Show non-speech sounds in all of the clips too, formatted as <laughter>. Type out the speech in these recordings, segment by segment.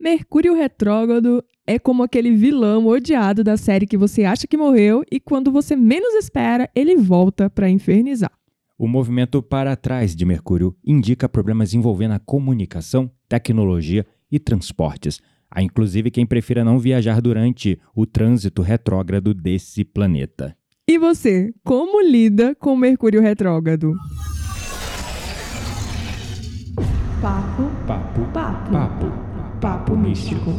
Mercúrio retrógrado é como aquele vilão odiado da série que você acha que morreu e quando você menos espera, ele volta para infernizar. O movimento para trás de Mercúrio indica problemas envolvendo a comunicação, tecnologia e transportes. Há inclusive quem prefira não viajar durante o trânsito retrógrado desse planeta. E você, como lida com Mercúrio retrógrado? Papo, Papo, papo, papo, papo místico.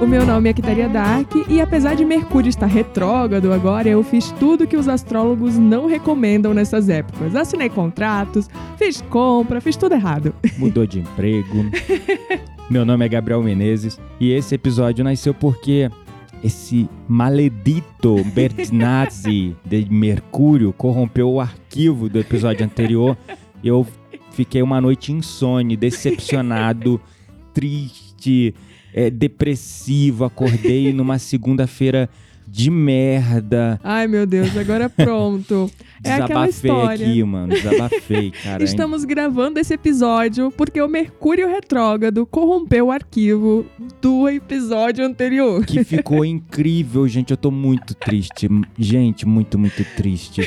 O meu nome é Quitaria Dark e apesar de Mercúrio estar retrógrado agora, eu fiz tudo que os astrólogos não recomendam nessas épocas. Assinei contratos, fiz compra, fiz tudo errado. Mudou de emprego. <laughs> Meu nome é Gabriel Menezes e esse episódio nasceu porque esse maledito Bertinazzi de Mercúrio corrompeu o arquivo do episódio anterior. Eu fiquei uma noite insone, decepcionado, triste, é, depressivo. Acordei numa segunda-feira de merda. Ai, meu Deus, agora pronto. <laughs> É aquela Desabafei história. aqui, mano. Desabafei, <laughs> cara. Estamos gravando esse episódio porque o Mercúrio retrógrado corrompeu o arquivo do episódio anterior. Que ficou <laughs> incrível, gente. Eu tô muito triste. Gente, muito, muito triste.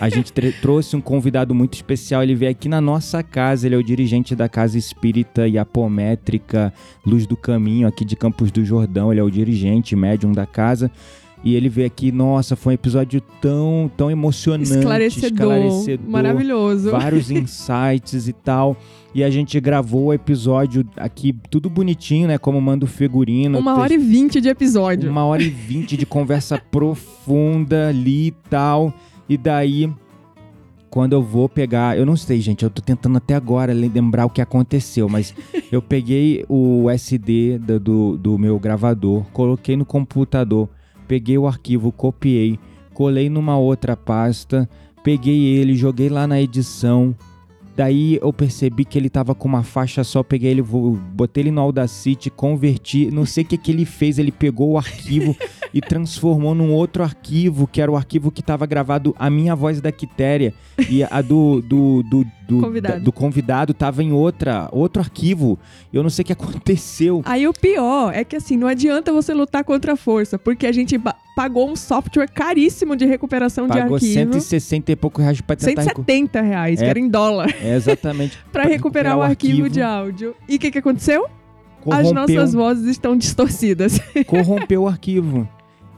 A gente trouxe um convidado muito especial. Ele veio aqui na nossa casa. Ele é o dirigente da Casa Espírita e Apométrica Luz do Caminho, aqui de Campos do Jordão. Ele é o dirigente, médium da casa. E ele veio aqui, nossa, foi um episódio tão, tão emocionante, Esclarecedor, esclarecedor maravilhoso. vários <laughs> insights e tal. E a gente gravou o episódio aqui, tudo bonitinho, né? Como manda o figurino. Uma hora e vinte de episódio. uma hora e vinte de conversa <laughs> profunda ali e tal. E daí, quando eu vou pegar. Eu não sei, gente, eu tô tentando até agora lembrar o que aconteceu, mas <laughs> eu peguei o SD do, do meu gravador, coloquei no computador, peguei o arquivo, copiei, colei numa outra pasta, peguei ele, joguei lá na edição. Daí eu percebi que ele tava com uma faixa só, peguei ele, botei ele no Audacity, converti, não sei o que que ele fez, ele pegou o arquivo <laughs> e transformou num outro arquivo, que era o arquivo que tava gravado a minha voz da Quitéria e a do do, do, do, Convidado. da- do convidado tava em outra, outro arquivo. Eu não sei o que <laughs> aconteceu. Aí o pior é que assim, não adianta você lutar contra a força, porque a gente pagou um software caríssimo de recuperação Pagou de arquivo. 160 e pouco reais pra tentar recu- 170 reais, que É. era em dólar, É, exatamente. <laughs> pra recuperar o arquivo, de áudio. E o que, que aconteceu? As Corrompeu. nossas vozes estão distorcidas. <laughs> corrompeu o arquivo.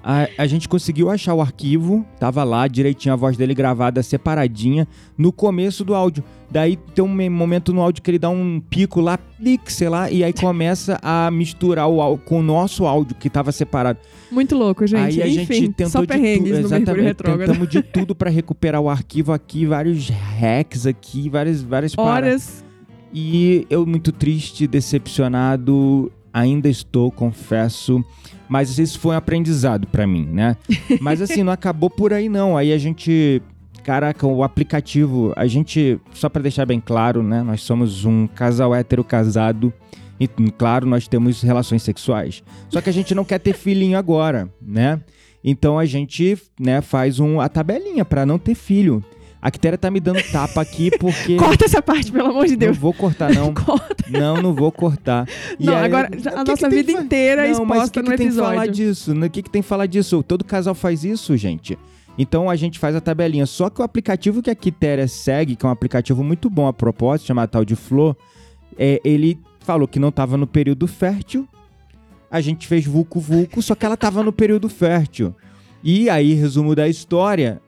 A, a gente conseguiu achar o arquivo, tava lá direitinho a voz dele gravada separadinha no começo do áudio. Daí tem um me- momento no áudio que ele dá um pico lá, clique, sei lá, e aí <laughs> começa a misturar o áudio com o nosso áudio que tava separado. Muito louco, gente. aí a Enfim, gente tentou só de perrengues tudo, no Mercúrio exatamente, tentamos de <laughs> tudo pra recuperar o arquivo aqui, vários hacks aqui, várias várias. Horas. E eu muito triste, decepcionado, ainda estou, confesso. Mas isso foi um aprendizado pra mim, né? Mas assim, não acabou por aí não. Aí a gente, caraca, o aplicativo, a gente, só pra deixar bem claro, né? Nós somos um casal hétero casado. E claro, nós temos relações sexuais. Só que a gente não quer ter filhinho agora, né? Então a gente, né, faz um, a tabelinha pra não ter filho. A Quitéria tá me dando tapa aqui <laughs> porque Corta essa parte, pelo amor de não Deus. vou cortar não. <laughs> Corta. Não, não vou cortar. <laughs> E Não, aí, agora que a que nossa tem vida fa- inteira é não, mas o exposta que, no que tem que falar episódio. disso? O que, que tem que falar disso? Todo casal faz isso, gente. Então a gente faz a tabelinha. Só que o aplicativo que a Quitéria segue, que é um aplicativo muito bom a propósito, chamado tal de Flor, é, ele falou que não tava no período fértil. A gente fez vulco vulco, só que ela tava no período fértil. E aí, resumo da história.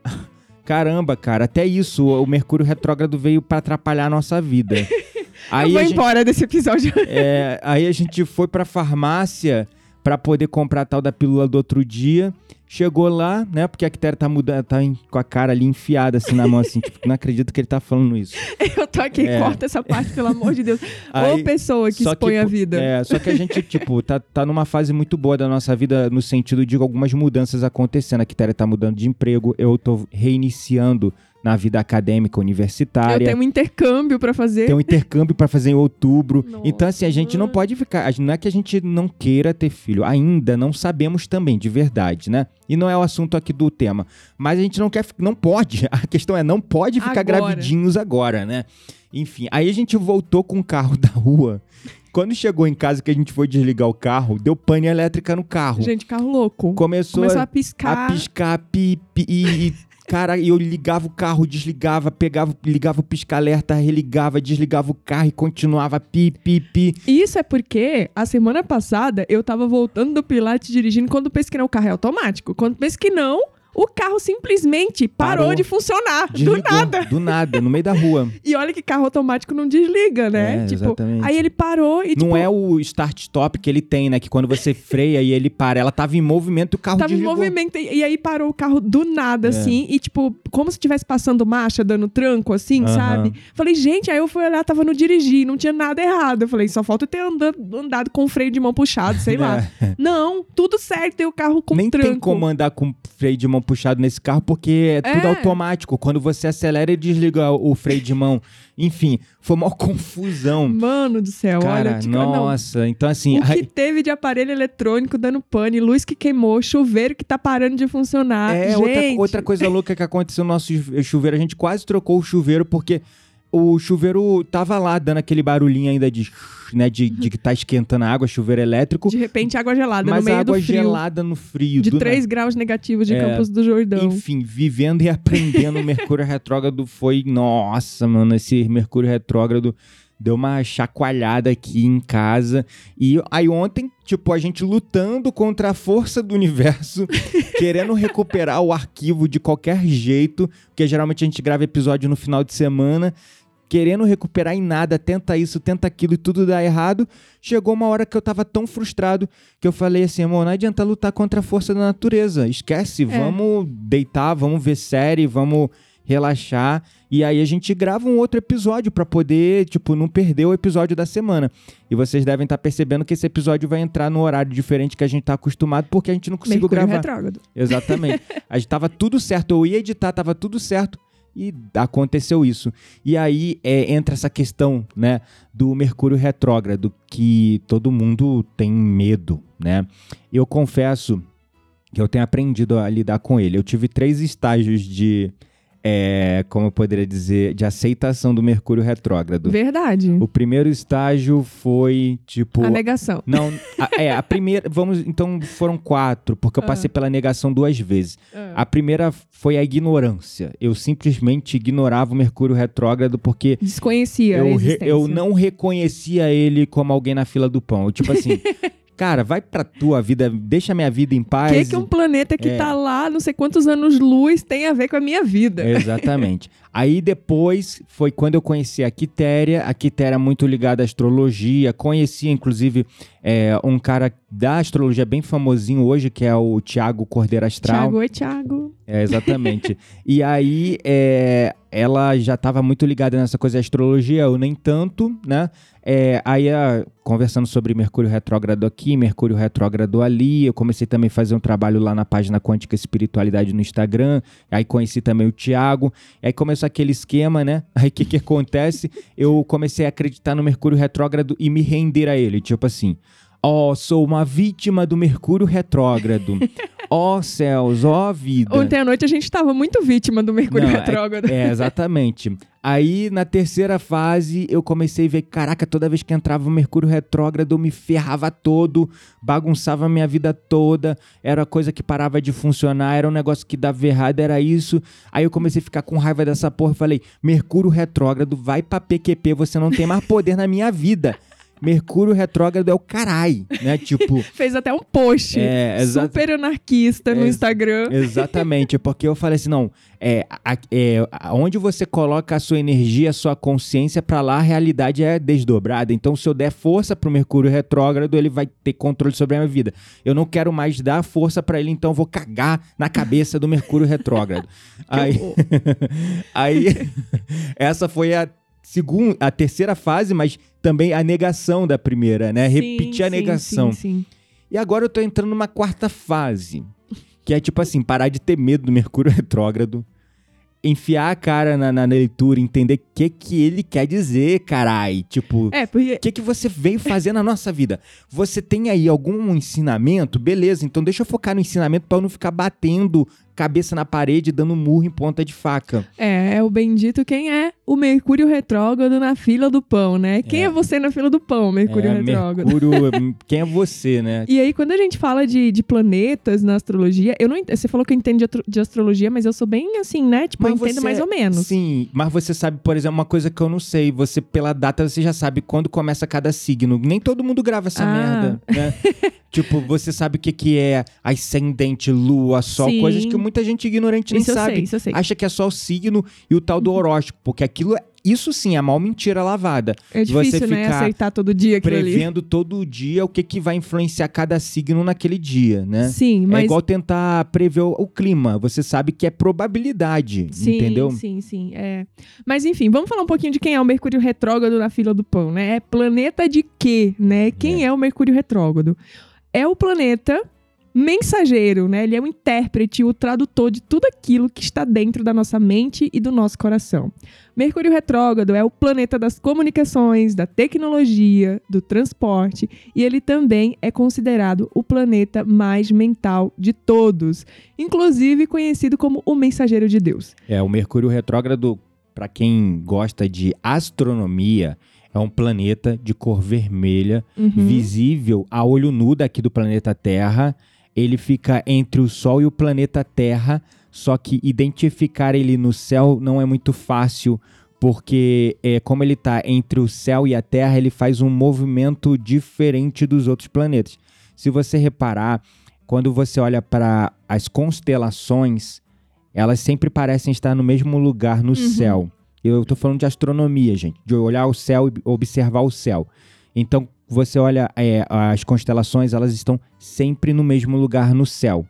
Caramba, cara, até isso, o Mercúrio retrógrado veio pra atrapalhar a nossa vida. <laughs> Aí Eu vou a gente- embora desse episódio. é, aí a gente foi pra farmácia pra poder comprar a tal da pílula do outro dia. Chegou lá, né? Porque a Quitéria tá mudando, tá com a cara ali enfiada assim na mão, assim, tipo, não acredito que ele tá falando isso. <laughs> Eu tô aqui, É. corta essa parte, pelo amor de Deus. <laughs> Ô Aí- pessoa que expõe a pô, vida. É, só que a gente, <laughs> tipo, tá, tá numa fase muito boa da nossa vida no sentido de algumas mudanças acontecendo. A Quitéria tá mudando de emprego, eu tô reiniciando na vida acadêmica Eu universitária. tenho um intercâmbio pra fazer. Tem um intercâmbio pra fazer em outubro. Nossa. Então, assim, a gente não pode ficar. a Não é que a gente não queira ter filho. Ainda não sabemos também, de verdade, né? E não é o assunto aqui do tema. Mas a gente não quer. Não pode. <laughs> A questão é, não pode ficar Agora. gravidinhos agora, né? Enfim, aí a gente voltou com o carro <laughs> da rua. Quando chegou em casa que a gente foi desligar o carro, deu pane elétrica no carro. Gente, carro louco. Começou, Começou a a, piscar. piscar, pi, pi, e, e, cara, eu ligava o carro, desligava, pegava, ligava o pisca-alerta, religava, desligava o carro e continuava pi, pi, pi. Isso é porque a semana passada eu tava voltando do Pilates dirigindo quando penso que não, o carro é automático. Quando penso que não, o carro simplesmente parou, Parou. de funcionar. Desligou, Do nada. Do nada, no meio da rua. <laughs> E olha que carro automático não desliga, né? É, tipo, exatamente. aí ele parou e Não tipo, é o start-stop que ele tem, né? Que quando você freia e ele para. Ela tava em movimento e o carro Tava em desligou. movimento e e aí parou o carro do nada, É. assim, e tipo, como se estivesse passando marcha, dando tranco, assim, sabe? Falei, gente, aí eu fui olhar, tava no dirigir, não tinha nada errado. Eu falei, só falta eu ter andado, andado com o freio de mão puxado, sei lá. <laughs> Não, tudo certo, e o carro com É. Nem tranco. tem como andar com freio de mão puxado nesse carro, porque é tudo É. automático. Quando você acelera, ele desliga o freio de mão. Enfim, foi uma <laughs> confusão. Mano do céu, Cara, olha, tipo, não. nossa. Então, assim, O que teve de aparelho eletrônico dando pane, luz que queimou, chuveiro que tá parando de funcionar. É, outra, gente, outra coisa louca que aconteceu no nosso chu- chuveiro, a gente quase trocou o chuveiro porque o chuveiro tava lá dando aquele barulhinho ainda de, né, de, de que tá esquentando a água, chuveiro elétrico, de repente água gelada mas no meio água do frio. gelada no frio. de do 3 graus negativos de É. Campos do Jordão. Enfim, vivendo e <laughs> aprendendo o Mercúrio Retrógrado foi. Nossa, mano, esse Mercúrio Retrógrado deu uma chacoalhada aqui em casa. E aí ontem, tipo, a gente lutando contra a força do universo, <laughs> querendo recuperar o arquivo de qualquer jeito, porque geralmente a gente grava episódio no final de semana. Querendo recuperar em nada, tenta isso, tenta aquilo e tudo dá errado. Chegou uma hora que eu tava tão frustrado que eu falei assim, amor, não adianta lutar contra a força da natureza. Esquece, vamos deitar, vamos ver série, vamos relaxar. E aí a gente grava um outro episódio pra poder, tipo, não perder o episódio da semana. E vocês devem estar percebendo que esse episódio vai entrar no horário diferente que a gente tá acostumado, porque a gente não conseguiu Mercúrio gravar. retrógrado. Exatamente. <laughs> a gente tava tudo certo, eu ia editar, tava tudo certo. E aconteceu isso. E aí é, entra essa questão, né, do Mercúrio retrógrado, que todo mundo tem medo, né? Eu confesso que eu tenho aprendido a lidar com ele. Eu tive três estágios de, é, como eu poderia dizer, de aceitação do Mercúrio retrógrado. Verdade. O primeiro estágio foi, tipo... A negação. Não, a- é, a primeira. Vamos. Então foram quatro, porque eu Ah. passei pela negação duas vezes. A primeira foi a ignorância. Eu simplesmente ignorava o Mercúrio retrógrado porque Desconhecia a eu, re- eu não reconhecia ele como alguém na fila do pão. Eu, tipo assim, <laughs> cara, vai pra tua vida, deixa minha vida em O paz. que, que um planeta que É. tá lá, não sei quantos anos-luz, tem a ver com a minha vida? Exatamente. <laughs> Aí depois foi quando eu conheci a Quitéria. A Quitéria é muito ligada à astrologia. Conheci, inclusive, é, um cara da astrologia bem famosinho hoje, que é o Tiago Cordeiro Astral. Tiago, oi, Tiago. É, exatamente. e aí, é, ela já estava muito ligada nessa coisa de astrologia, eu nem tanto, né? É, aí, a- conversando sobre Mercúrio retrógrado aqui, Mercúrio retrógrado ali, eu comecei também a fazer um trabalho lá na página Quântica Espiritualidade no Instagram, aí conheci também o Tiago, aí começou aquele esquema, né? <laughs> Aí o que que acontece? Eu comecei a acreditar no Mercúrio retrógrado e me render a ele, tipo assim... Ó, sou uma vítima do Mercúrio retrógrado. <laughs> Ó céus, ó vida. Ontem à noite a gente tava muito vítima do Mercúrio Não, é- retrógrado. É, exatamente. Aí, na terceira fase, eu comecei a ver, caraca, toda vez que entrava o Mercúrio retrógrado, eu me ferrava todo, bagunçava a minha vida toda, era coisa que parava de funcionar, era um negócio que dava errado, era isso. Aí eu comecei a ficar com raiva dessa porra e falei, Mercúrio retrógrado, vai pra PQP, você não tem mais poder na minha vida. <laughs> Mercúrio retrógrado é o carai, né? <laughs> Tipo, Fez até um post É, super anarquista no É, Instagram. <laughs> exatamente, porque eu falei assim, não, é, a- é, onde você coloca a sua energia, a sua consciência pra lá, a realidade é desdobrada. Então, se eu der força pro Mercúrio retrógrado, ele vai ter controle sobre a minha vida. Eu não quero mais dar força pra ele, então eu vou cagar na cabeça do Mercúrio retrógrado. <laughs> Aí, aí essa foi a segunda, a terceira fase, mas também a negação da primeira, né? Repetir a Sim, negação. Sim, sim. E agora eu tô entrando numa quarta fase. Que é tipo assim, parar de ter medo do Mercúrio <laughs> retrógrado. Enfiar a cara na, na leitura, entender o que, que ele quer dizer, carai. Tipo, É, porque o que, que você veio fazer na nossa vida? Você tem aí algum ensinamento? Beleza, então deixa eu focar no ensinamento pra eu não ficar batendo cabeça na parede, dando murro em ponta de faca. é, é o bendito quem é o Mercúrio retrógrado na fila do pão, né? Quem é, É. você na fila do pão, Mercúrio é, retrógrado? Mercúrio, <laughs> quem é você, né? E aí, quando a gente fala de, de planetas na astrologia, eu não Você falou que eu entendo de, de astrologia, mas eu sou bem assim, né? Tipo, eu Mas entendo você- mais ou menos. Sim, mas você sabe, por exemplo, uma coisa que eu não sei. Você, pela data, você já sabe quando começa cada signo. Nem todo mundo grava essa Ah. merda, né? <laughs> tipo, você sabe o que, que é ascendente, lua, sol, Sim. coisas que muita gente ignorante nem Isso eu sabe. sei, isso eu sei. Acha que é só o signo e o tal do horóscopo, porque aquilo, é- isso sim é a maior mentira lavada. É difícil, você né? ficar Aceitar todo dia aquilo ali. Prevendo todo dia o que, que vai influenciar cada signo naquele dia, né? Sim, É mas. igual tentar prever o, clima. Você sabe que é probabilidade, Sim, entendeu? sim, sim. É. Mas enfim, vamos falar um pouquinho de quem é o Mercúrio retrógrado na fila do pão, né? É planeta de quê, né? Quem é, o Mercúrio retrógrado? É o planeta mensageiro, né? Ele é o intérprete, o tradutor de tudo aquilo que está dentro da nossa mente e do nosso coração. Mercúrio retrógrado é o planeta das comunicações, da tecnologia, do transporte e ele também é considerado o planeta mais mental de todos, inclusive conhecido como o mensageiro de Deus. É, o Mercúrio retrógrado, para quem gosta de astronomia, é um planeta de cor vermelha, Uhum. visível a olho nu daqui do planeta Terra. Ele fica entre o Sol e o planeta Terra, só que identificar ele no céu não é muito fácil, porque é, como ele está entre o céu e a Terra, ele faz um movimento diferente dos outros planetas. Se você reparar, quando você olha para as constelações, elas sempre parecem estar no mesmo lugar no céu. Eu estou falando de astronomia, gente, de olhar o céu e observar o céu. Então, você olha é, as constelações, elas estão sempre no mesmo lugar no céu.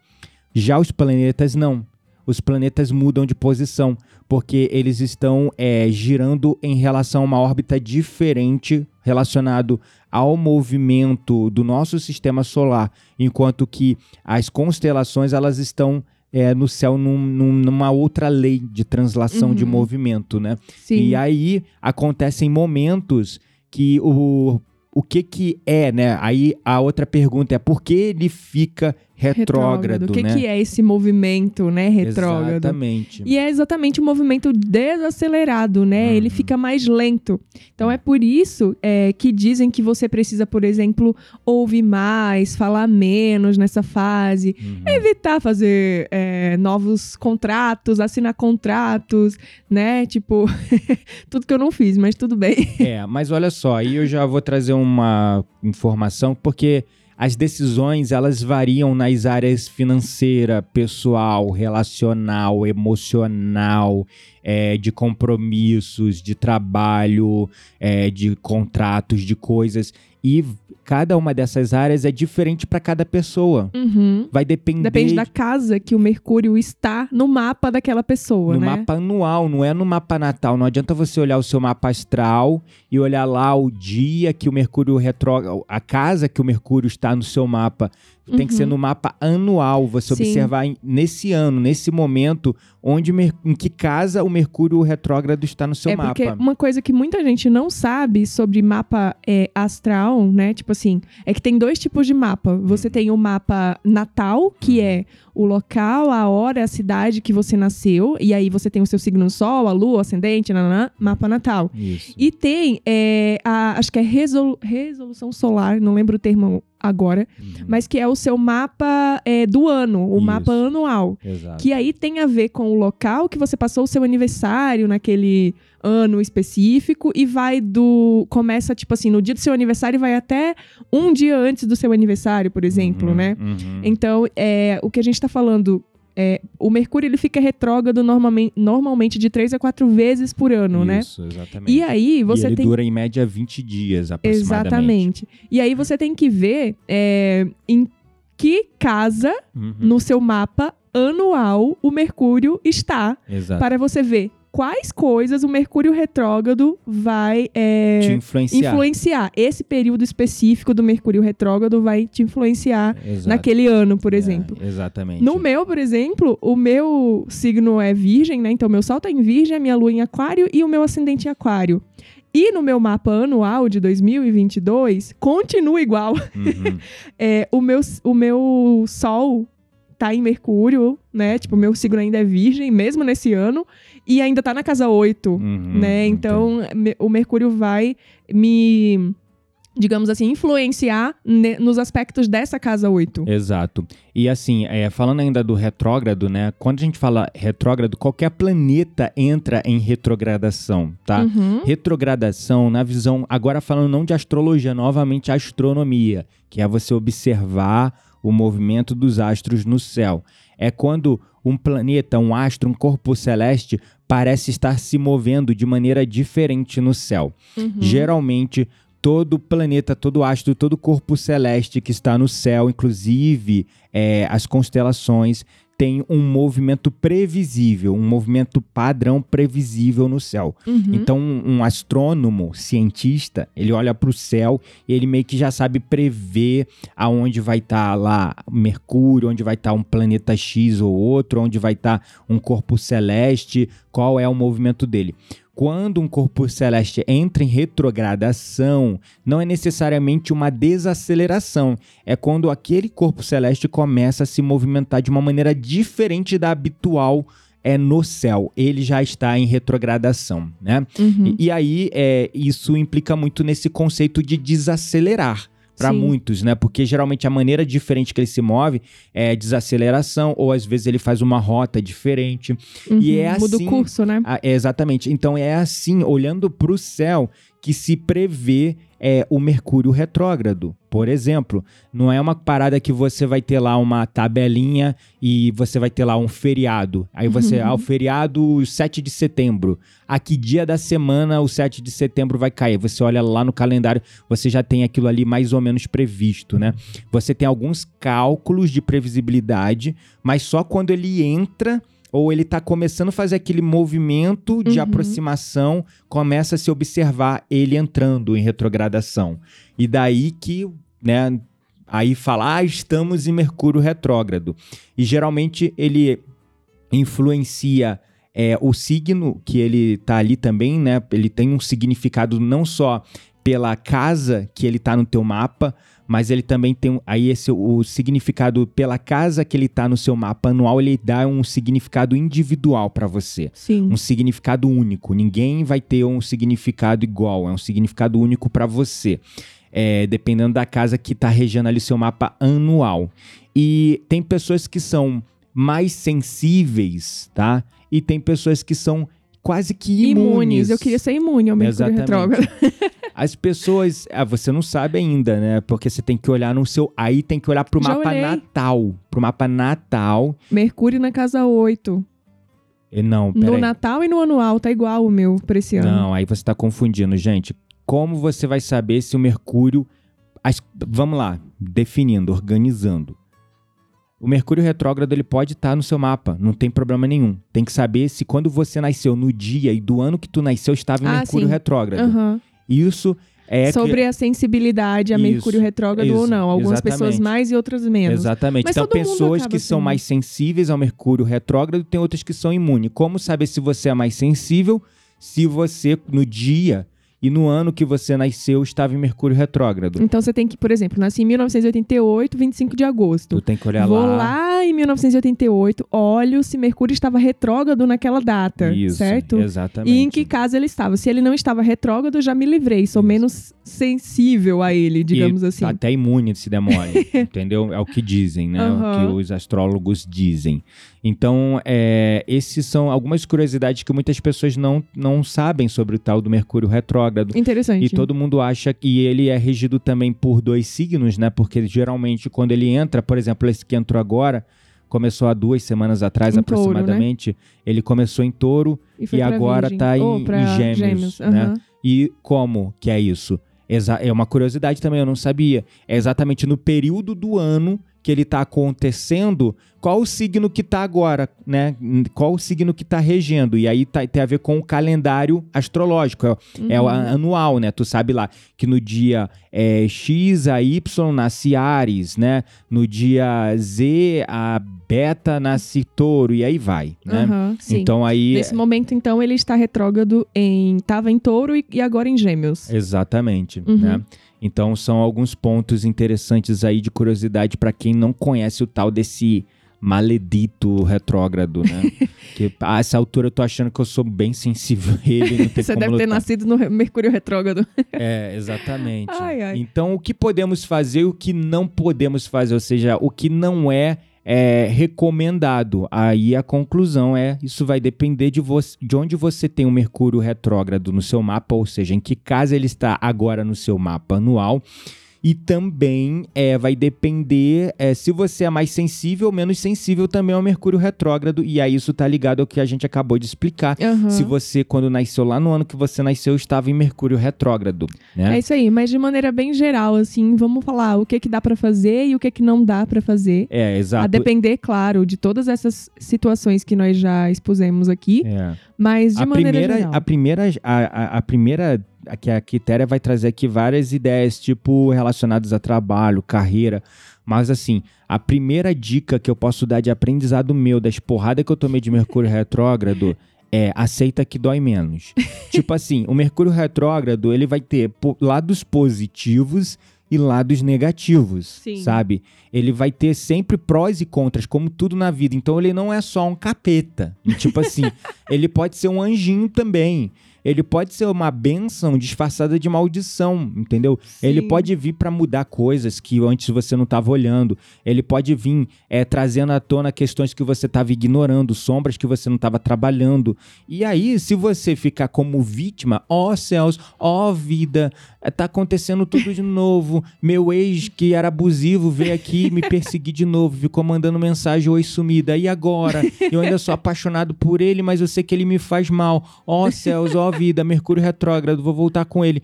Já os planetas não. Os planetas mudam de posição, porque eles estão é, girando em relação a uma órbita diferente relacionado ao movimento do nosso sistema solar, enquanto que as constelações elas estão é, no céu num- num- numa outra lei de translação de Uhum. movimento, né? Sim. E aí acontecem momentos que o, o que que é, né? Aí a outra pergunta é por que ele fica retrógrado, O que, né? que é esse movimento, né, retrógrado? Exatamente. E é exatamente o movimento desacelerado, né? Ele Uhum. fica mais lento. Então é por isso é, que dizem que você precisa, por exemplo, ouvir mais, falar menos nessa fase, Uhum. evitar fazer é, novos contratos, assinar contratos, né? Tipo, <laughs> tudo que eu não fiz, mas tudo bem. É, mas olha só, aí eu já vou trazer uma informação, porque as decisões elas variam nas áreas financeira, pessoal, relacional, emocional, é, de compromissos, de trabalho, é, de contratos, de coisas. E cada uma dessas áreas é diferente para cada pessoa. Uhum. Vai depender Depende da casa que o Mercúrio está no mapa daquela pessoa, no né? mapa anual, não é no mapa natal. Não adianta você olhar o seu mapa astral e olhar lá o dia que o Mercúrio retrógrado, a casa que o Mercúrio está no seu mapa. Tem que Uhum. ser no mapa anual, você Sim. observar em- nesse ano, nesse momento, onde em que casa o Mercúrio retrógrado está no seu é mapa. porque uma coisa que muita gente não sabe sobre mapa é, astral, né? Tipo assim, é que tem dois tipos de mapa. Você tem o mapa natal, que é o local, a hora, a cidade que você nasceu, e aí você tem o seu signo sol, a lua, o ascendente, nananã, mapa natal. Isso. E tem, é, a, acho que é resolu- resolução solar, não lembro o termo agora, Uhum. mas que é o seu mapa é, do ano, o Isso. mapa anual. Exato. Que aí tem a ver com o local que você passou o seu aniversário naquele ano específico e vai do. Começa, tipo assim, no dia do seu aniversário e vai até um dia antes do seu aniversário, por exemplo, Uhum, né? uhum. Então, é, o que a gente tá falando. É, o Mercúrio ele fica retrógrado normalmente, normalmente de três a quatro vezes por ano, né? Isso, exatamente. E aí você e ele tem dura em média 20 dias aproximadamente. Exatamente. E aí você tem que ver é, em que casa Uhum, no seu mapa anual o Mercúrio está, Exato. para você ver quais coisas o Mercúrio retrógrado vai é, Te influenciar. influenciar. Esse período específico do Mercúrio retrógrado vai te influenciar Exato. naquele ano, por É, exemplo. exatamente. No meu, por exemplo, o meu signo é virgem, né? Então, meu sol tá em virgem, a minha lua em aquário e o meu ascendente em aquário. E no meu mapa anual de 2022, continua igual. Uhum. <laughs> É, o, meu, o meu sol tá em Mercúrio, né? Tipo, meu signo ainda é virgem, mesmo nesse ano. E ainda tá na casa 8, Uhum, né? Então, o Mercúrio vai me, digamos assim, influenciar nos aspectos dessa casa 8. Exato. E assim, é, falando ainda do retrógrado, né? Quando a gente fala retrógrado, qualquer planeta entra em retrogradação, tá? Uhum. Retrogradação, na visão, agora falando não de astrologia, novamente astronomia, que é você observar o movimento dos astros no céu. É quando um planeta, um astro, um corpo celeste parece estar se movendo de maneira diferente no céu. Uhum. Geralmente, todo planeta, todo astro, todo corpo celeste que está no céu, inclusive é, as constelações, tem um movimento previsível, um movimento padrão previsível no céu. Uhum. Então, um, um astrônomo, cientista, ele olha para o céu e ele meio que já sabe prever aonde vai estar lá Mercúrio, onde vai estar um planeta X ou outro, onde vai estar um corpo celeste, qual é o movimento dele. Quando um corpo celeste entra em retrogradação, não é necessariamente uma desaceleração, é quando aquele corpo celeste começa a se movimentar de uma maneira diferente da habitual é no céu. Ele já está em retrogradação, né? Uhum. E, e aí, é, isso implica muito nesse conceito de desacelerar para muitos, né? Porque geralmente a maneira diferente que ele se move é desaceleração, ou às vezes ele faz uma rota diferente. e é Uhum. Muda assim- o curso, né? Ah, é, exatamente. Então é assim, olhando para o céu, que se prevê é, o Mercúrio retrógrado. Por exemplo, não é uma parada que você vai ter lá uma tabelinha e você vai ter lá um feriado. Aí você, Uhum. ah, o feriado 7 de setembro. A que dia da semana o 7 de setembro vai cair? Você olha lá no calendário, você já tem aquilo ali mais ou menos previsto, né? Você tem alguns cálculos de previsibilidade, mas só quando ele entra ou ele está começando a fazer aquele movimento de Uhum. aproximação, começa a se observar ele entrando em retrogradação. E daí que, né, aí fala, ah, estamos em Mercúrio retrógrado. E geralmente ele influencia é, o signo que ele tá ali também, né? Ele tem um significado não só pela casa que ele tá no teu mapa, mas ele também tem um- aí esse o significado pela casa que ele tá no seu mapa anual, ele dá um significado individual para você Sim. um significado único. Ninguém vai ter um significado igual, é um significado único para você. É, dependendo da casa que está regendo ali seu mapa anual. E tem pessoas que são mais sensíveis, tá? E tem pessoas que são quase que imunes. Imunes. Eu queria ser imune ao Mercúrio retrógrado. <laughs> As pessoas, ah, você não sabe ainda, né? Porque você tem que olhar no seu, aí tem que olhar pro Já mapa olhei. natal, pro mapa natal. Mercúrio na casa 8. E não, No peraí. Natal e no anual, tá igual o meu pra esse ano. Não, aí você está confundindo, gente. Como você vai saber se o Mercúrio. as- vamos lá, definindo, organizando. O Mercúrio retrógrado ele pode estar no seu mapa, não tem problema nenhum. Tem que saber se quando você nasceu, no dia e do ano que tu nasceu, estava em Ah, Mercúrio sim. retrógrado. Aham. Isso é. que- Sobre a sensibilidade a Isso, Mercúrio retrógrado ou isso, não. Algumas pessoas exatamente. mais e outras menos. Exatamente. Mas então, pessoas que são mais sensíveis ao Mercúrio retrógrado, tem outras que são imunes. Como saber se você é mais sensível? Se você, no dia e no ano que você nasceu, estava em Mercúrio retrógrado. Então você tem que, por exemplo, nasci em 1988, 25 de agosto. Tu tem que olhar Vou lá. lá lá em 1988, olho se Mercúrio estava retrógrado naquela data, Isso, certo? Exatamente. E em que casa ele estava. Se ele não estava retrógrado, já me livrei. Sou Isso. menos sensível a ele, digamos e assim. Até imune desse demônio, <laughs> entendeu? É o que dizem, né? O Aham. que os astrólogos dizem. Então, é, esses são algumas curiosidades que muitas pessoas não, não sabem sobre o tal do Mercúrio retrógrado. Interessante. E todo mundo acha que ele é regido também por dois signos, né? Porque geralmente quando ele entra, por exemplo, esse que entrou agora, começou há duas semanas atrás Em touro, né? aproximadamente. Ele começou em touro e pra agora Virgem. tá em- pra em Gêmeos, né? aham. E como que é isso? É uma curiosidade também, eu não sabia. É exatamente no período do ano que ele está acontecendo, qual o signo que está agora, né? Qual o signo que está regendo. E aí tá- tem a ver com o calendário astrológico. É, é o Uhum. a- anual, né? Tu sabe lá que no dia é, X a Y nasce Ares, né? No dia Z a Beta nasce Touro e aí vai, né? Sim. Então aí Nesse momento, então, ele está retrógrado em. Tava em touro e, e agora em gêmeos. Exatamente, Uhum. né? Então são alguns pontos interessantes aí de curiosidade para quem não conhece o tal desse maledito retrógrado, né? <laughs> que a essa altura eu tô achando que eu sou bem sensível a ele, não tem Você deve ter lutar. nascido no Mercúrio retrógrado. <laughs> É, exatamente. Ai, ai. Então o que podemos fazer e o que não podemos fazer, ou seja, o que não é é, recomendado. Aí a conclusão é: isso vai depender de, de onde você tem o Mercúrio retrógrado no seu mapa, ou seja, em que casa ele está agora no seu mapa anual. E também é, vai depender é, se você é mais sensível ou menos sensível também ao Mercúrio retrógrado. E aí isso tá ligado ao que a gente acabou de explicar. Aham. Se você, quando nasceu lá no ano que você nasceu, estava em Mercúrio retrógrado. Né? É isso aí, mas de maneira bem geral, assim, vamos falar o que que dá pra fazer e o que que não dá pra fazer. É, exato. A depender, claro, de todas essas situações que nós já expusemos aqui, É. mas de A maneira primeira, geral. a primeira, a, a, a primeira, que a Quitéria vai trazer aqui várias ideias, tipo, relacionadas a trabalho, carreira. Mas assim, a primeira dica que eu posso dar de aprendizado meu, das porradas que eu tomei de Mercúrio retrógrado, <laughs> é aceita que dói menos. <laughs> tipo assim, o Mercúrio retrógrado, ele vai ter lados positivos e lados negativos, Sim. sabe? Ele vai ter sempre prós e contras, como tudo na vida. Então ele não é só um capeta. Tipo assim, <laughs> ele pode ser um anjinho também. Ele pode ser uma bênção disfarçada de maldição, entendeu? Ele Sim. pode vir para mudar coisas que antes você não estava olhando. Ele pode vir é, trazendo à tona questões que você estava ignorando, sombras que você não estava trabalhando. E aí, se você ficar como vítima, ó céus, ó vida, é, tá acontecendo tudo de <laughs> novo. Meu ex, que era abusivo, veio aqui me perseguir de novo, ficou mandando mensagem, oi sumida. E agora? Eu ainda sou apaixonado por ele, mas eu sei que ele me faz mal. Ó céus, ó vida, Mercúrio retrógrado, vou voltar com ele.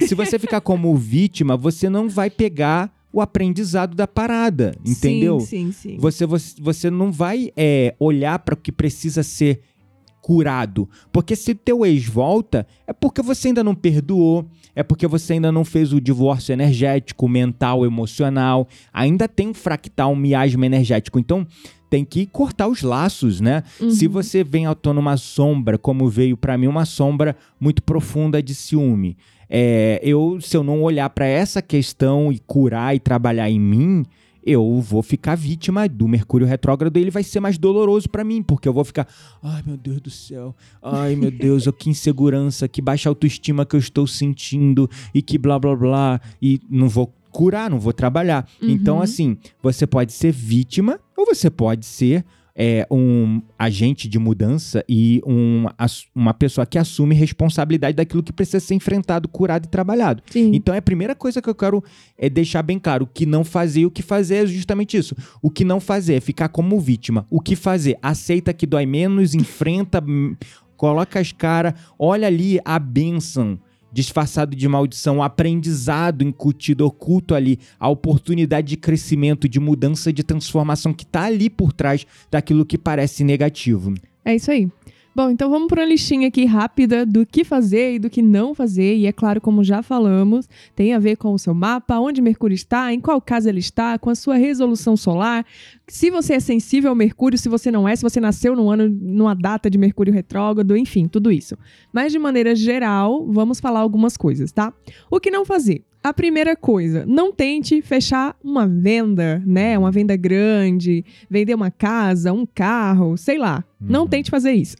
Se você ficar como vítima, você não vai pegar o aprendizado da parada, entendeu? Sim, sim, sim. Você, você, você não vai é, olhar para o que precisa ser curado. Porque se teu ex volta, é porque você ainda não perdoou, é porque você ainda não fez o divórcio energético, mental, emocional. Ainda tem um fractal, um miasma energético. Então, tem que cortar os laços, né? Se você vem à tona uma sombra, como veio pra mim, uma sombra muito profunda de ciúme. É, eu, se eu não olhar pra essa questão e curar e trabalhar em mim, eu vou ficar vítima do Mercúrio retrógrado e ele vai ser mais doloroso pra mim, porque eu vou ficar, ai meu Deus do céu, ai meu Deus, oh, que insegurança, que baixa autoestima que eu estou sentindo e que blá blá blá, e não vou curar, não vou trabalhar. Então, assim, você pode ser vítima ou você pode ser é, um agente de mudança e um, uma pessoa que assume responsabilidade daquilo que precisa ser enfrentado, curado e trabalhado. Sim. Então é a primeira coisa que eu quero é deixar bem claro. O que não fazer e o que fazer é justamente isso. O que não fazer é ficar como vítima. O que fazer? Aceita que dói menos, enfrenta, coloca as caras, olha ali a bênção disfarçado de maldição, o aprendizado incutido, oculto ali, a oportunidade de crescimento, de mudança, de transformação que tá ali por trás daquilo que parece negativo. É isso aí. Bom, então vamos para uma listinha aqui rápida do que fazer e do que não fazer. E é claro, como já falamos, tem a ver com o seu mapa, onde Mercúrio está, em qual casa ele está, com a sua resolução solar. Se você é sensível ao Mercúrio, se você não é, se você nasceu num ano, numa data de Mercúrio retrógrado, enfim, tudo isso. Mas de maneira geral, vamos falar algumas coisas, tá? O que não fazer? A primeira coisa, não tente fechar uma venda, né? Uma venda grande, vender uma casa, um carro, sei lá. Não Uhum. tente fazer isso.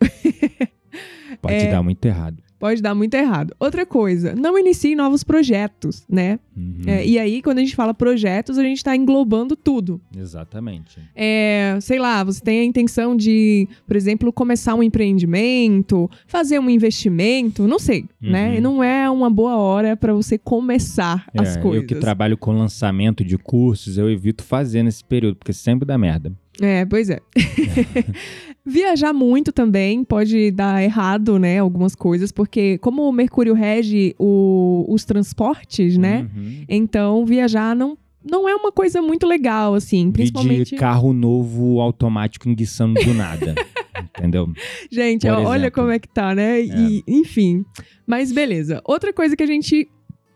Pode <laughs> É. dar muito errado. Pode dar muito errado. Outra coisa, não inicie novos projetos, né? Uhum. É, e aí, quando a gente fala projetos, a gente está englobando tudo. Exatamente. É, sei lá, você tem a intenção de, por exemplo, começar um empreendimento, fazer um investimento, não sei, né? Uhum. Não é uma boa hora para você começar as É, coisas. Eu que trabalho com lançamento de cursos, eu evito fazer nesse período, porque sempre dá merda. É, pois é. <laughs> Viajar muito também pode dar errado, né? Algumas coisas, porque como o Mercúrio rege o- os transportes, né? Uhum. Então viajar não, não é uma coisa muito legal, assim. Principalmente. de carro novo automático enguiçando do nada. <laughs> entendeu? Gente, olha como é que tá, né? E, enfim. Mas beleza. Outra coisa que a gente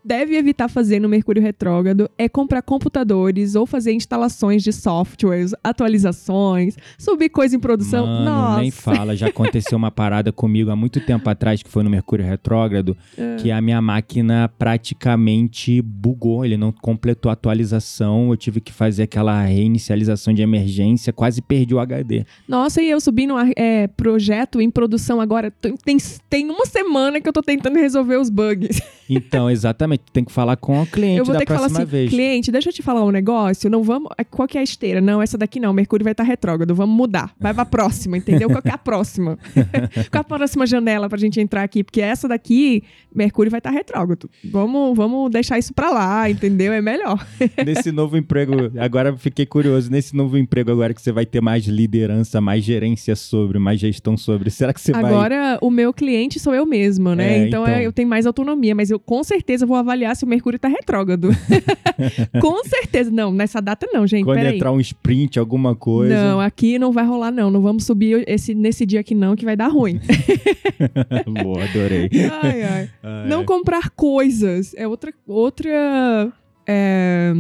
deve evitar fazer no Mercúrio Retrógrado é comprar computadores ou fazer instalações de softwares, atualizações, subir coisa em produção. Mano, Nossa. nem fala. Já aconteceu uma parada comigo há muito tempo atrás, que foi no Mercúrio Retrógrado, É. que a minha máquina praticamente bugou. Ele não completou a atualização. Eu tive que fazer aquela reinicialização de emergência. Quase perdi o HD. Nossa, e eu subi no é, projeto em produção agora. Tem, tem, tem uma semana que eu tô tentando resolver os bugs. Então, exatamente. <laughs> Tem que falar com o cliente eu vou da ter que falar próxima assim, vez. cliente, deixa eu te falar um negócio, não vamos, qual que é a esteira? Não, essa daqui não, Mercúrio vai estar retrógrado, vamos mudar. Vai pra próxima, entendeu? Qual que é a próxima? <laughs> qual é a próxima janela pra gente entrar aqui? Porque essa daqui, Mercúrio vai estar retrógrado. Vamos, vamos deixar isso pra lá, entendeu? É melhor. <laughs> Nesse novo emprego, agora eu fiquei curioso. Nesse novo emprego agora que você vai ter mais liderança, mais gerência sobre, mais gestão sobre, será que você vai... Agora, o meu cliente sou eu mesma, né? É, então então. é- eu tenho mais autonomia, mas eu com certeza vou avaliar se o Mercúrio tá retrógrado. <laughs> com certeza. Não, nessa data não, gente. Quando entrar um sprint, alguma coisa. Não, aqui não vai rolar, não. Não vamos subir esse, nesse dia aqui, não, que vai dar ruim. <laughs> Boa, adorei. ai, ai. Ai, Não comprar coisas. É outra, outra é,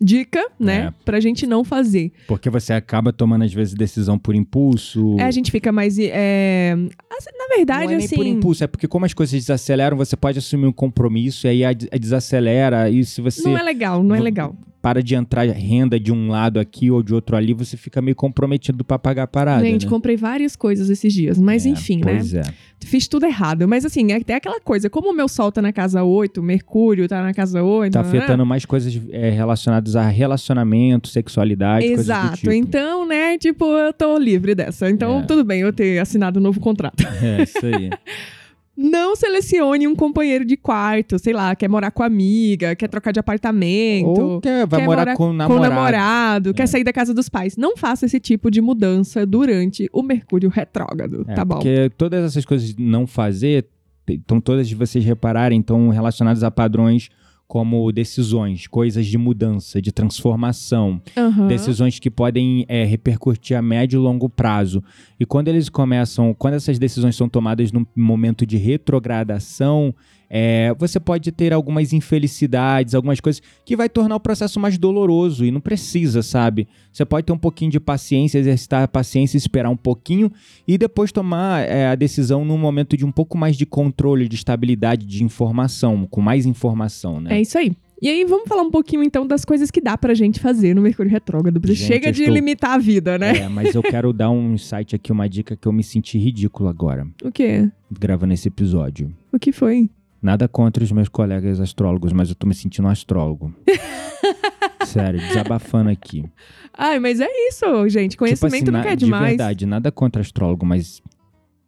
dica, né? É. Pra gente não fazer. Porque você acaba tomando, às vezes, decisão por impulso. É, a gente fica mais. É, assim, na verdade, não é nem assim. por impulso, é porque como as coisas desaceleram, você pode assumir um compromisso e aí a, desacelera. E se você Não é legal, não é legal. Para de entrar renda de um lado aqui ou de outro ali, você fica meio comprometido pra pagar a parada. Gente, né? comprei várias coisas esses dias, mas É, enfim, né? Pois é. Fiz tudo errado. Mas assim, é até aquela coisa, como o meu sol tá na casa 8, Mercúrio tá na casa 8. Tá né? afetando mais coisas é, relacionadas a relacionamento, sexualidade, Exato. tipo. Então, né, tipo, eu tô livre dessa. Então, É. tudo bem eu ter assinado um novo contrato. <laughs> É, isso aí. <laughs> Não selecione um companheiro de quarto, sei lá, quer morar com amiga, quer trocar de apartamento. Ou quer, vai quer morar, morar com o Com o namorado. namorado, É. quer sair da casa dos pais. Não faça esse tipo de mudança durante o Mercúrio retrógrado, É, tá bom? Porque todas essas coisas de não fazer, estão todas de vocês repararem, estão relacionadas a padrões como decisões, coisas de mudança, de transformação, Aham. decisões que podem é, repercutir a médio e longo prazo. E quando eles começam, quando essas decisões são tomadas num momento de retrogradação, é, você pode ter algumas infelicidades, algumas coisas que vai tornar o processo mais doloroso e não precisa, sabe? Você pode ter um pouquinho de paciência, exercitar a paciência, esperar um pouquinho e depois tomar é, a decisão num momento de um pouco mais de controle, de estabilidade, de informação, com mais informação, né? É isso aí. E aí, vamos falar um pouquinho então das coisas que dá pra gente fazer no Mercúrio retrógrado. Gente, Chega eu de estou- limitar a vida, né? É, mas eu quero dar um insight aqui, uma dica que eu me senti ridículo agora, <laughs> O quê? gravando esse episódio. O que foi? Nada contra os meus colegas astrólogos, mas eu tô me sentindo um astrólogo. <laughs> Sério, desabafando aqui. Ai, mas é isso, gente. Conhecimento tipo assim, é de demais. verdade, nada contra astrólogo, mas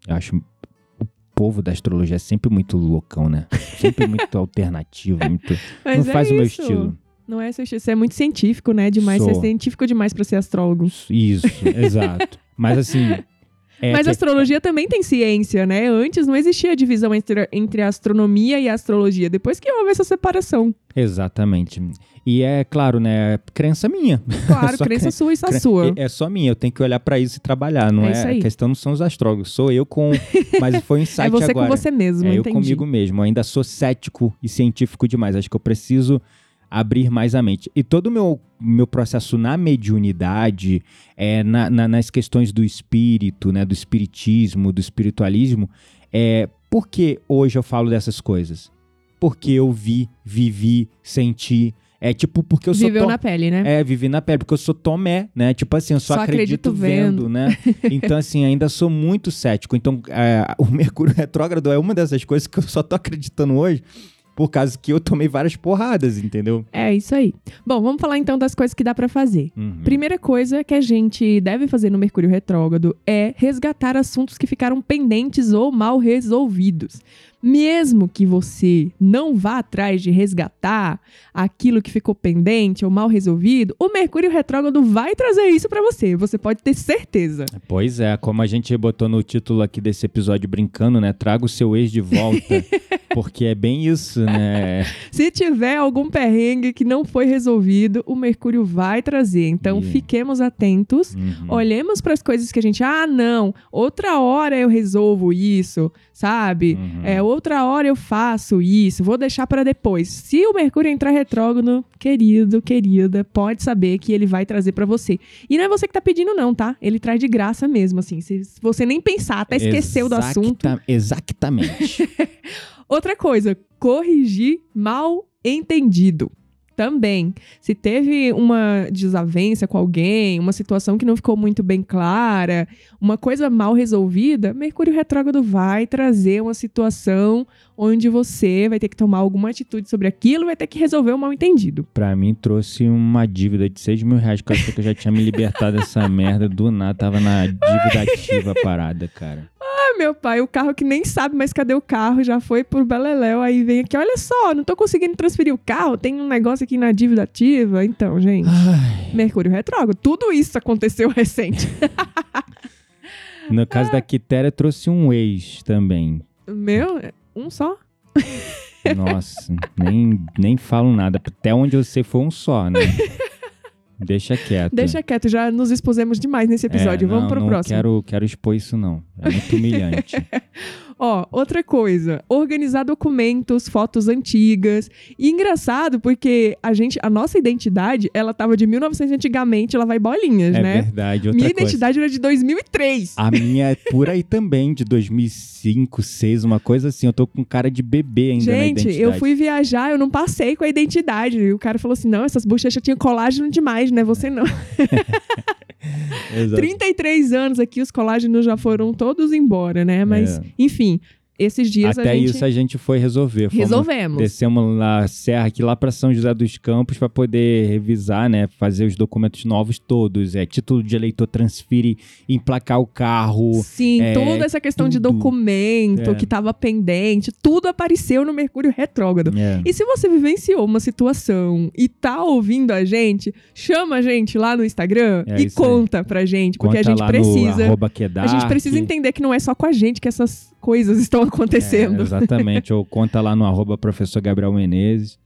eu acho o povo da astrologia é sempre muito loucão, né? Sempre muito <laughs> alternativo, muito... Não é faz o meu isso. estilo. Não é seu estilo. Você é muito científico, né? Demais. Você é Sou. científico demais pra ser astrólogo. Isso, exato. <laughs> Mas assim... é Mas que- a astrologia também tem ciência, né? Antes não existia divisão entre, entre a astronomia e a astrologia. Depois que houve essa separação. Exatamente. E é claro, né? é Crença minha. Claro, <laughs> crença cre- sua e só sua. É só minha, eu tenho que olhar pra isso e trabalhar, não É é? A questão não são os astrólogos, sou eu com. <laughs> Mas foi um insight É você agora. com você mesmo, é eu entendi. comigo mesmo. Eu ainda sou cético e científico demais. Acho que eu preciso abrir mais a mente. E todo o meu, meu processo na mediunidade, é, na- na- nas questões do espírito, né, do espiritismo, do espiritualismo, é, por que hoje eu falo dessas coisas? porque eu vi, vivi, senti. É tipo porque eu sou Viveu na pele, né? É, vivi na pele, porque eu sou Tomé, né? Tipo assim, eu só, Só acredito, acredito vendo, vendo. né? <laughs> Então, assim, ainda sou muito cético. Então, é, o Mercúrio <laughs> retrógrado é uma dessas coisas que eu só tô acreditando hoje por causa que eu tomei várias porradas, entendeu? É isso aí. Bom, vamos falar então das coisas que dá pra fazer. Uhum. Primeira coisa que a gente deve fazer no Mercúrio Retrógrado é resgatar assuntos que ficaram pendentes ou mal resolvidos. Mesmo que você não vá atrás de resgatar aquilo que ficou pendente ou mal resolvido, o Mercúrio Retrógrado vai trazer isso pra você. Você pode ter certeza. Pois é, como a gente botou no título aqui desse episódio brincando, né? Traga o seu ex de volta. <laughs> porque é bem isso, né? Se tiver algum perrengue que não foi resolvido, o Mercúrio vai trazer. Então, Ih. fiquemos atentos. Uhum. Olhemos para as coisas que a gente, ah, não, outra hora eu resolvo isso, sabe? Uhum. É, outra hora eu faço isso, vou deixar para depois. Se o Mercúrio entrar retrógrado, querido, querida, pode saber que ele vai trazer para você. E não é você que tá pedindo não, tá? Ele traz de graça mesmo, assim. Se você nem pensar, até esqueceu do Exacta- assunto. Exatamente. <laughs> Outra coisa, corrigir mal entendido. Também, se teve uma desavença com alguém, uma situação que não ficou muito bem clara, uma coisa mal resolvida, Mercúrio retrógrado vai trazer uma situação onde você vai ter que tomar alguma atitude sobre aquilo, vai ter que resolver o mal entendido. pra mim, trouxe uma dívida de 6 mil reais, que eu que eu já tinha me libertado dessa merda. Do nada, tava na dívida ativa parada, cara. <laughs> Meu pai, o carro que nem sabe mais cadê o carro, já foi pro Beleléu, aí vem aqui, olha só, não tô conseguindo transferir o carro, tem um negócio aqui na dívida ativa. Então, gente, Ai. Mercúrio retrógrado, tudo isso aconteceu <laughs> recente. No caso da Quitéria, trouxe um ex também. Meu, um só? Nossa, nem, nem falo nada. Até onde eu sei foi um só, né? <laughs> Deixa quieto. Deixa quieto, já nos expusemos demais nesse episódio. É, Vamos não, pro não próximo. Quero, quero expor isso, não. É muito humilhante. <laughs> Ó, outra coisa, organizar documentos, fotos antigas. E engraçado porque a gente, a nossa identidade, ela tava de 1900 antigamente, ela vai bolinhas, é né? verdade. Outra Minha coisa. identidade era de 2003. A minha é por aí também, de 2005, 2006, uma coisa assim. Eu tô com cara de bebê ainda Gente, eu fui viajar, eu não passei com a identidade. E o cara falou assim: não, essas bochechas tinham colágeno demais, né? Você não. <laughs> Exato. 33 anos aqui, os colágenos já foram todos embora, né? Mas, É. enfim, esses dias Até a gente isso a gente foi resolver. Fomos- resolvemos. Descemos na serra aqui lá pra São José dos Campos pra poder revisar, né? Fazer os documentos novos todos. É título de eleitor transfere, emplacar o carro. Sim, é, toda essa questão de tudo. documento É. que estava pendente, tudo apareceu no Mercúrio Retrógrado. É. E se você vivenciou uma situação e tá ouvindo a gente, chama a gente lá no Instagram É e isso aí. conta pra gente, porque Conta a gente precisa. A gente precisa entender que não é só com a gente que essas coisas estão <laughs> É, acontecendo. exatamente. Ou conta lá no arroba professor Gabriel Menezes.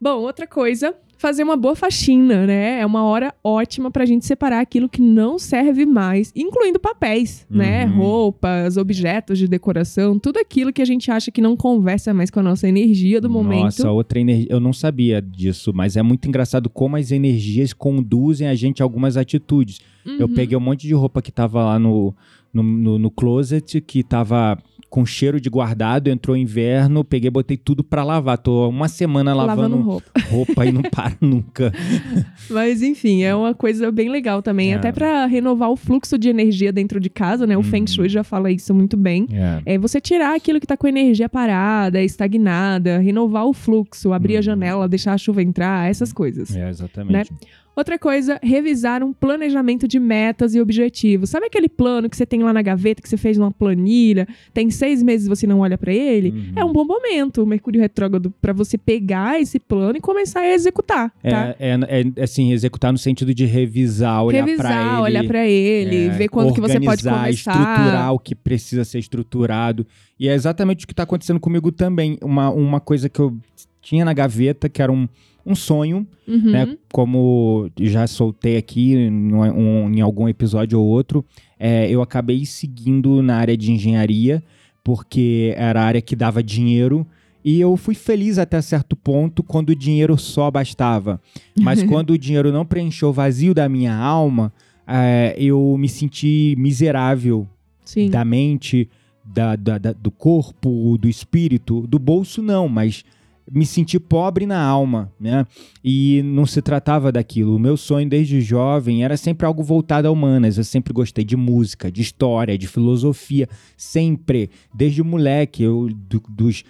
Bom, outra coisa, fazer uma boa faxina, né? É uma hora ótima pra gente separar aquilo que não serve mais, incluindo papéis, né? Uhum. Roupas, objetos de decoração, tudo aquilo que a gente acha que não conversa mais com a nossa energia do momento. Nossa, outra energia. Eu não sabia disso, mas é muito engraçado como as energias conduzem a gente a algumas atitudes. Eu Uhum. peguei um monte de roupa que tava lá no, no, no, no closet, que tava com cheiro de guardado, entrou inverno, peguei, botei tudo pra lavar. Tô uma semana lavando, lavando roupa. <laughs> roupa e não para nunca. <laughs> Mas enfim, é uma coisa bem legal também, É. até pra renovar o fluxo de energia dentro de casa, né? O Feng Uhum. Shui já fala isso muito bem. É. É você tirar aquilo que tá com energia parada, estagnada, renovar o fluxo, abrir a Uhum. janela, deixar a chuva entrar, essas coisas. É, exatamente. Outra coisa, revisar um planejamento de metas e objetivos. Sabe aquele plano que você tem lá na gaveta, que você fez numa planilha, tem seis meses e você não olha pra ele? Uhum. É um bom momento, o Mercúrio Retrógrado, pra você pegar esse plano e começar a executar, tá? É, é, é, assim, executar no sentido de revisar, olhar pra Revisar, ele. olhar pra ele, é, ver quando que você pode começar. estruturar o que precisa ser estruturado. E é exatamente o que está acontecendo comigo também. Uma, uma coisa que eu tinha na gaveta, que era um, um sonho, Uhum. né? Como já soltei aqui em, um- em algum episódio ou outro, é, eu acabei seguindo na área de engenharia, porque era a área que dava dinheiro. E eu fui feliz até certo ponto quando o dinheiro só bastava. Mas <laughs> quando o dinheiro não preencheu o vazio da minha alma, é, eu me senti miserável Sim. da mente, da, da- da- do corpo, do espírito, do bolso não, mas me senti pobre na alma, né? E não se tratava daquilo. O meu sonho desde jovem era sempre algo voltado a humanas. Eu sempre gostei de música, de história, de filosofia, sempre, desde moleque, eu do, dos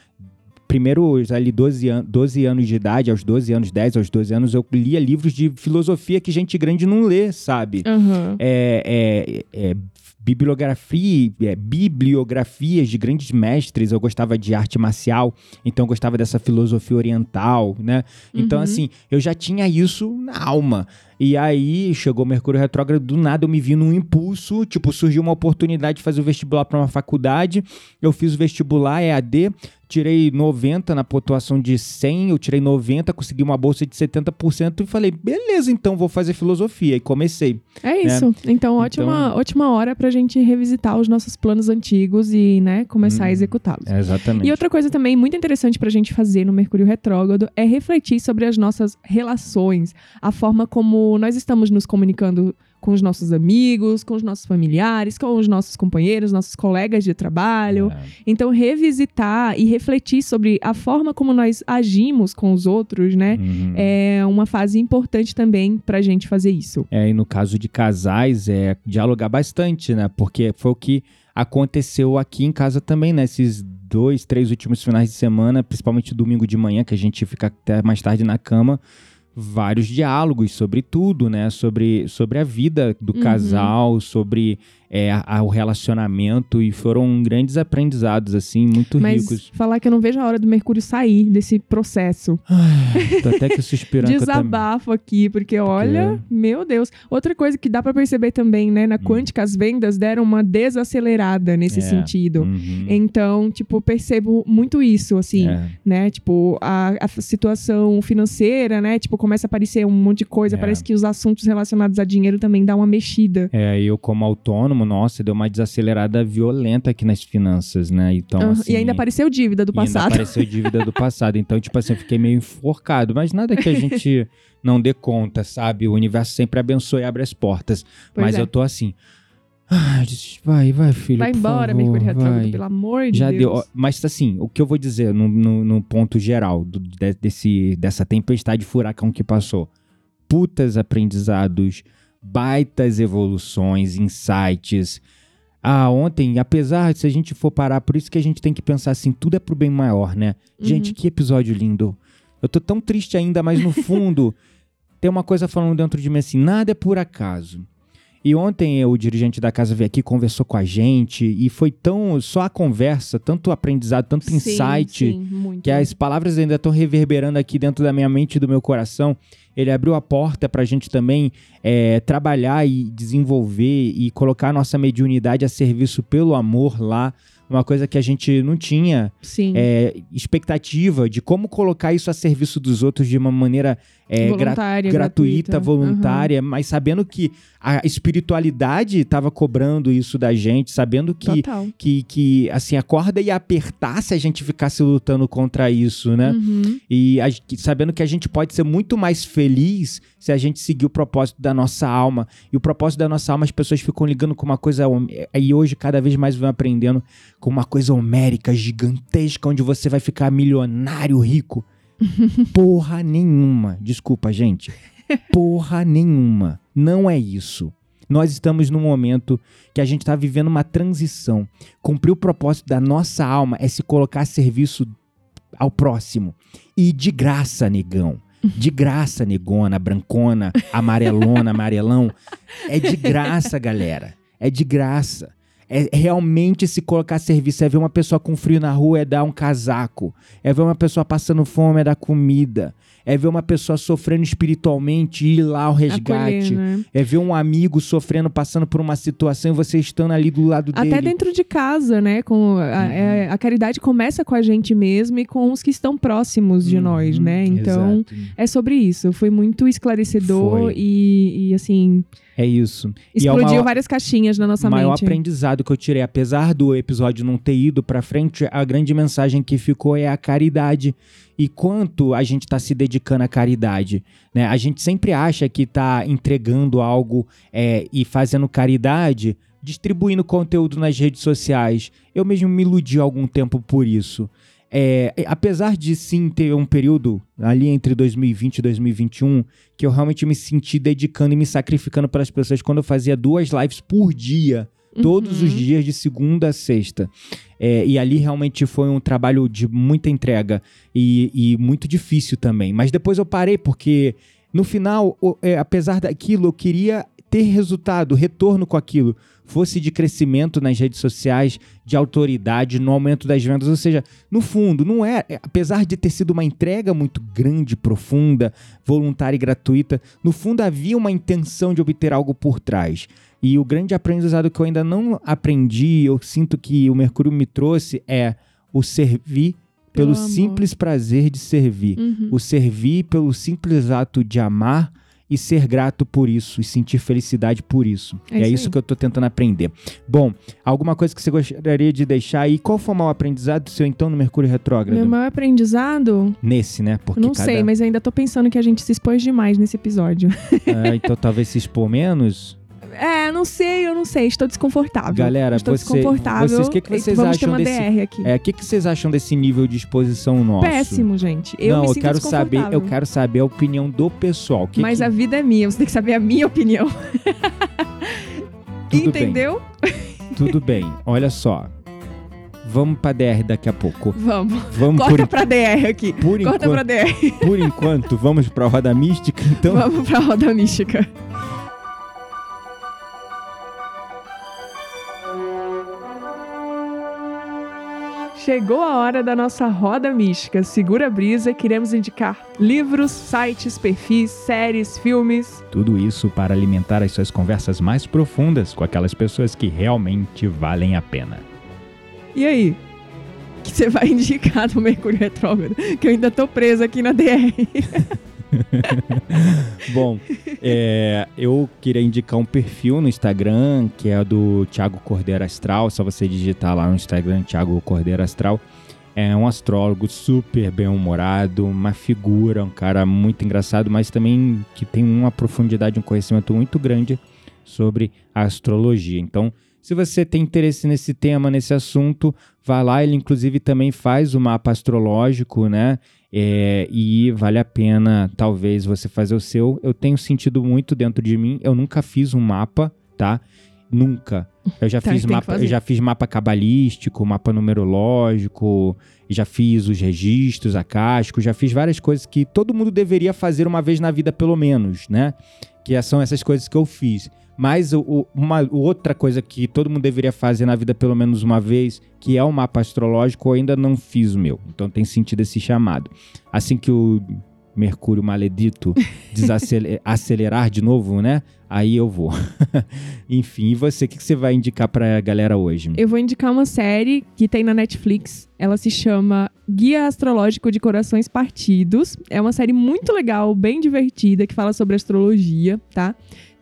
primeiros ali 12, an 12 anos de idade, aos 12 anos, 10 aos 12 anos, eu lia livros de filosofia que gente grande não lê, sabe? Uhum. É, é, é, bibliografia, é, bibliografias de grandes mestres. Eu gostava de arte marcial, então eu gostava dessa filosofia oriental, né? Então, Uhum. assim, eu já tinha isso na alma. E aí chegou o Mercúrio Retrógrado, do nada eu me vi num impulso, tipo, surgiu uma oportunidade de fazer o vestibular para uma faculdade. Eu fiz o vestibular EAD, tirei 90 na pontuação de 100, eu tirei 90, consegui uma bolsa de 70% e falei, beleza, então vou fazer filosofia. E comecei. É isso. Então, ótima, ótima hora pra gente revisitar os nossos planos antigos e, né, começar a Hum, executá-los. Exatamente. E outra coisa também muito interessante pra gente fazer no Mercúrio Retrógrado é refletir sobre as nossas relações, a forma como nós estamos nos comunicando com os nossos amigos, com os nossos familiares, com os nossos companheiros, nossos colegas de trabalho. É. Então, revisitar e refletir sobre a forma como nós agimos com os outros, né? Uhum. É uma fase importante também pra gente fazer isso. É, e no caso de casais, é dialogar bastante, né? Porque foi o que aconteceu aqui em casa também, né? Esses dois, três últimos finais de semana, principalmente domingo de manhã, que a gente fica até mais tarde na cama. Vários diálogos sobre tudo, né? Sobre, sobre a vida do Uhum. casal, sobre é, a- o relacionamento. E foram grandes aprendizados, assim, muito Mas ricos. falar que eu não vejo a hora do Mercúrio sair desse processo. Ai, tô até que <laughs> suspirando. Desabafo aqui, porque olha, meu Deus. Outra coisa que dá pra perceber também, né, na Quântica, as vendas deram uma desacelerada nesse Hum. É. sentido. Uhum. Então, tipo, percebo muito isso, assim, É. né? Tipo, a, a situação financeira, né? Tipo, começa a aparecer um monte de coisa. É. Parece que os assuntos relacionados a dinheiro também dá uma mexida. É, eu como autônomo, nossa, deu uma desacelerada violenta aqui nas finanças, né? Então, assim, e ainda apareceu dívida do e ainda passado. apareceu dívida do passado. Então, tipo assim, eu fiquei meio enforcado. Mas nada que a <laughs> gente não dê conta, sabe? O universo sempre abençoa e abre as portas. Pois mas é. eu tô assim... Ah, vai, vai, filho, Vai embora, favor, Mercúrio Retrógrado, pelo amor de Já Deus. deu. Mas assim, o que eu vou dizer no, no- no ponto geral do- de- desse, dessa tempestade furacão que passou? Putas aprendizados, baitas evoluções, insights. Ah, ontem, apesar de se a gente for parar, por isso que a gente tem que pensar assim, tudo é pro bem maior, né? Gente, que episódio lindo. Eu tô tão triste ainda, mas no fundo <laughs> tem uma coisa falando dentro de mim assim, nada é por acaso. E ontem o dirigente da casa veio aqui, conversou com a gente e foi tão só a conversa, tanto aprendizado, tanto Sim, insight, sim, que as palavras ainda estão reverberando aqui dentro da minha mente e do meu coração. Ele abriu a porta para a gente também é, trabalhar e desenvolver e colocar a nossa mediunidade a serviço pelo amor lá. Uma coisa que a gente não tinha Sim. é, expectativa de como colocar isso a serviço dos outros de uma maneira é, gra- voluntária, gratuita, gratuita. voluntária, mas sabendo que a espiritualidade estava cobrando isso da gente, sabendo que, Total. que, que assim, a corda ia apertar se a gente ficasse lutando contra isso, né? Uhum. E a- sabendo que a gente pode ser muito mais feliz se a gente seguir o propósito da nossa alma. E o propósito da nossa alma, as pessoas ficam ligando com uma coisa. hom- E hoje, cada vez mais, vão aprendendo com uma coisa homérica, gigantesca, onde você vai ficar milionário, rico. <laughs> Porra nenhuma. Desculpa, gente. Porra nenhuma. Não é isso. Nós estamos num momento que a gente está vivendo uma transição. Cumprir o propósito da nossa alma é se colocar a serviço ao próximo. E de graça, negão. De graça, negona, brancona, amarelona, amarelão. É de graça, galera. É de graça. É realmente se colocar a serviço. É ver uma pessoa com frio na rua, é dar um casaco. É ver uma pessoa passando fome, é dar comida. É ver uma pessoa sofrendo espiritualmente e ir lá ao resgate. Acolher, né? É ver um amigo sofrendo, passando por uma situação e você estando ali do lado dele. Até dentro de casa, né? Com a, Uhum. é, a caridade começa com a gente mesmo e com os que estão próximos de Uhum, nós, né? Então, exato. é sobre isso. Foi muito esclarecedor Foi. e, e, assim, É isso. É o explodiu maior- várias caixinhas na nossa O maior mente. aprendizado que eu tirei, apesar do episódio não ter ido pra frente, a grande mensagem que ficou é a caridade. E quanto a gente tá se dedicando à caridade, né? A gente sempre acha que tá entregando algo é, e fazendo caridade, distribuindo conteúdo nas redes sociais. Eu mesmo me iludi algum tempo por isso. é, apesar de sim ter um período ali entre 2020 e 2021 que eu realmente me senti dedicando e me sacrificando pelas pessoas quando eu fazia duas lives por dia, todos Uhum. os dias de segunda a sexta. É, e ali realmente foi um trabalho de muita entrega e, e muito difícil também. Mas depois eu parei porque no final, o- é, apesar daquilo, eu queria ter resultado, retorno com aquilo. Fosse de crescimento nas redes sociais, de autoridade, no aumento das vendas. Ou seja, no fundo, não é. é, Apesar de ter sido uma entrega muito grande, profunda, voluntária e gratuita, no fundo havia uma intenção de obter algo por trás. E o grande aprendizado que eu ainda não aprendi, eu sinto que o Mercúrio me trouxe, é o servir Pelo simples prazer de servir. Uhum. O servir pelo simples ato de amar e ser grato por isso e sentir felicidade por isso. É É, isso isso aí. que eu tô tentando aprender. Bom, alguma coisa que você gostaria de deixar aí? Qual foi o maior aprendizado seu então no Mercúrio Retrógrado? Meu maior aprendizado, Nesse, né? Porque não cada... sei, mas ainda tô pensando que a gente se expôs demais nesse episódio. Ah, então talvez se expor menos. É, não sei, eu não sei, estou desconfortável. Galera, estou você- desconfortável. vocês, o que que vocês vamos ter acham uma desse- DR aqui. É, o que, que vocês acham desse nível de exposição nosso? Péssimo, gente. Eu não, eu quero saber, eu quero saber a opinião do pessoal. Que Mas que... a vida é minha, você tem que saber a minha opinião. Tudo bem. Entendeu? Tudo bem. Olha só. Vamos pra DR daqui a pouco. Vamos. Vamos Corta por, pra DR aqui. por Corta enquanto. pra DR. Por enquanto, vamos pra roda mística, então. Vamos pra roda mística. Chegou a hora da nossa roda mística. Segura a brisa, queremos indicar livros, sites, perfis, séries, filmes. Tudo isso para alimentar as suas conversas mais profundas com aquelas pessoas que realmente valem a pena. E aí? O que você vai indicar do Mercúrio Retrógrado? Que eu ainda tô presa aqui na DR. <laughs> <laughs> Bom, é, eu queria indicar um perfil no Instagram, que é do Thiago Cordeiro Astral. Só você digitar lá no Instagram, Thiago Cordeiro Astral. É um astrólogo super bem-humorado, uma figura, um cara muito engraçado, mas também que tem uma profundidade, um conhecimento muito grande sobre a astrologia. Então, se você tem interesse nesse tema, nesse assunto, vá lá. Ele, inclusive, também faz o mapa astrológico, né? É, e vale a pena, talvez, você fazer o seu. Eu tenho sentido muito dentro de mim. Eu nunca fiz um mapa, tá? Nunca. Eu já Tá, fiz mapa, eu já fiz mapa cabalístico, mapa numerológico, já fiz os registros acásticos, já fiz várias coisas que todo mundo deveria fazer uma vez na vida, pelo menos, né? Que são essas coisas que eu fiz. Mas o- o- uma outra coisa que todo mundo deveria fazer na vida pelo menos uma vez, que é o mapa astrológico, eu ainda não fiz o meu. Então tem sentido esse chamado. Assim que o Mercúrio maledito <laughs> desacele- acelerar de novo, né? Aí eu vou. <laughs> Enfim, e você, o que que você vai indicar pra galera hoje? Eu vou indicar uma série que tem na Netflix. Ela se chama Guia Astrológico de Corações Partidos. É uma série muito legal, bem divertida, que fala sobre astrologia, tá?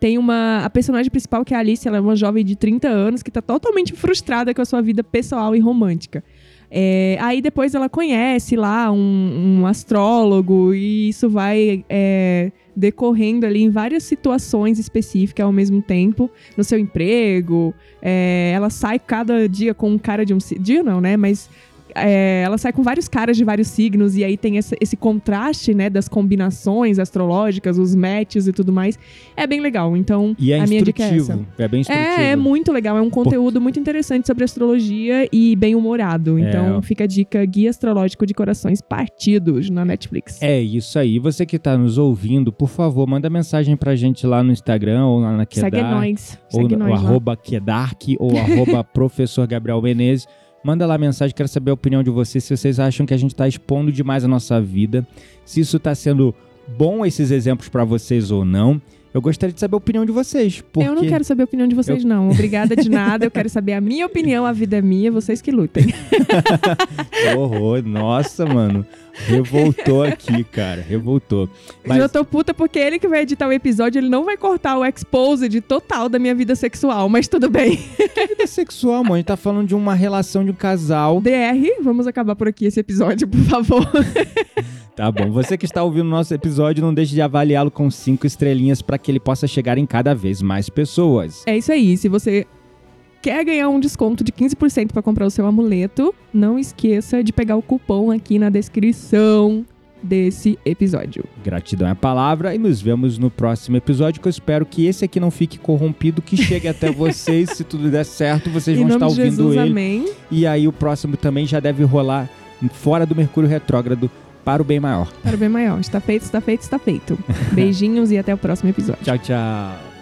Tem uma. A personagem principal, que é a Alice, ela é uma jovem de 30 anos que tá totalmente frustrada com a sua vida pessoal e romântica. É, aí depois ela conhece lá um, um astrólogo e isso vai é, decorrendo ali em várias situações específicas ao mesmo tempo, no seu emprego. é, ela sai cada dia com um cara de um dia não, né? Mas é, ela sai com vários caras de vários signos e aí tem esse, esse contraste, né, das combinações astrológicas, os matches e tudo mais. É bem legal. Então, E é a minha dica é essa. É, bem instrutivo. É, é muito legal. É um conteúdo muito interessante sobre astrologia e bem humorado. Então, É. fica a dica: Guia Astrológico de Corações Partidos na Netflix. É isso aí. Você que tá nos ouvindo, por favor, manda mensagem pra gente lá no Instagram ou lá na Kedar. Segue nós. ou Segue nós lá. arroba Kedark ou <laughs> arroba professor Gabriel Menezes. Manda lá mensagem, quero saber a opinião de vocês, se vocês acham que a gente está expondo demais a nossa vida, se isso está sendo bom esses exemplos para vocês ou não. Eu gostaria de saber a opinião de vocês, porque Eu não quero saber a opinião de vocês, não. Obrigada de <laughs> nada. Eu quero saber a minha opinião, a vida é minha, vocês que lutem. <laughs> Que horror, nossa, mano, revoltou aqui, cara, revoltou. Mas Eu tô puta porque ele que vai editar o episódio, ele não vai cortar o exposed total da minha vida sexual, mas tudo bem. <laughs> vida sexual, mano, a gente tá falando de uma relação de um casal. DR, vamos acabar por aqui esse episódio, por favor. Tá bom, você que está ouvindo o nosso episódio, não deixe de avaliá-lo com cinco estrelinhas para que ele possa chegar em cada vez mais pessoas. É isso aí. Se você quer ganhar um desconto de 15% para comprar o seu amuleto, não esqueça de pegar o cupom aqui na descrição desse episódio. Gratidão é a palavra e nos vemos no próximo episódio, que eu espero que esse aqui não fique corrompido, que chegue até <laughs> vocês, se tudo der certo, vocês em vão estar ouvindo Jesus, ele. amém. E aí o próximo também já deve rolar fora do Mercúrio Retrógrado para o bem maior. Para o bem maior. Está feito, está feito, está feito. <laughs> Beijinhos e até o próximo episódio. Tchau, tchau.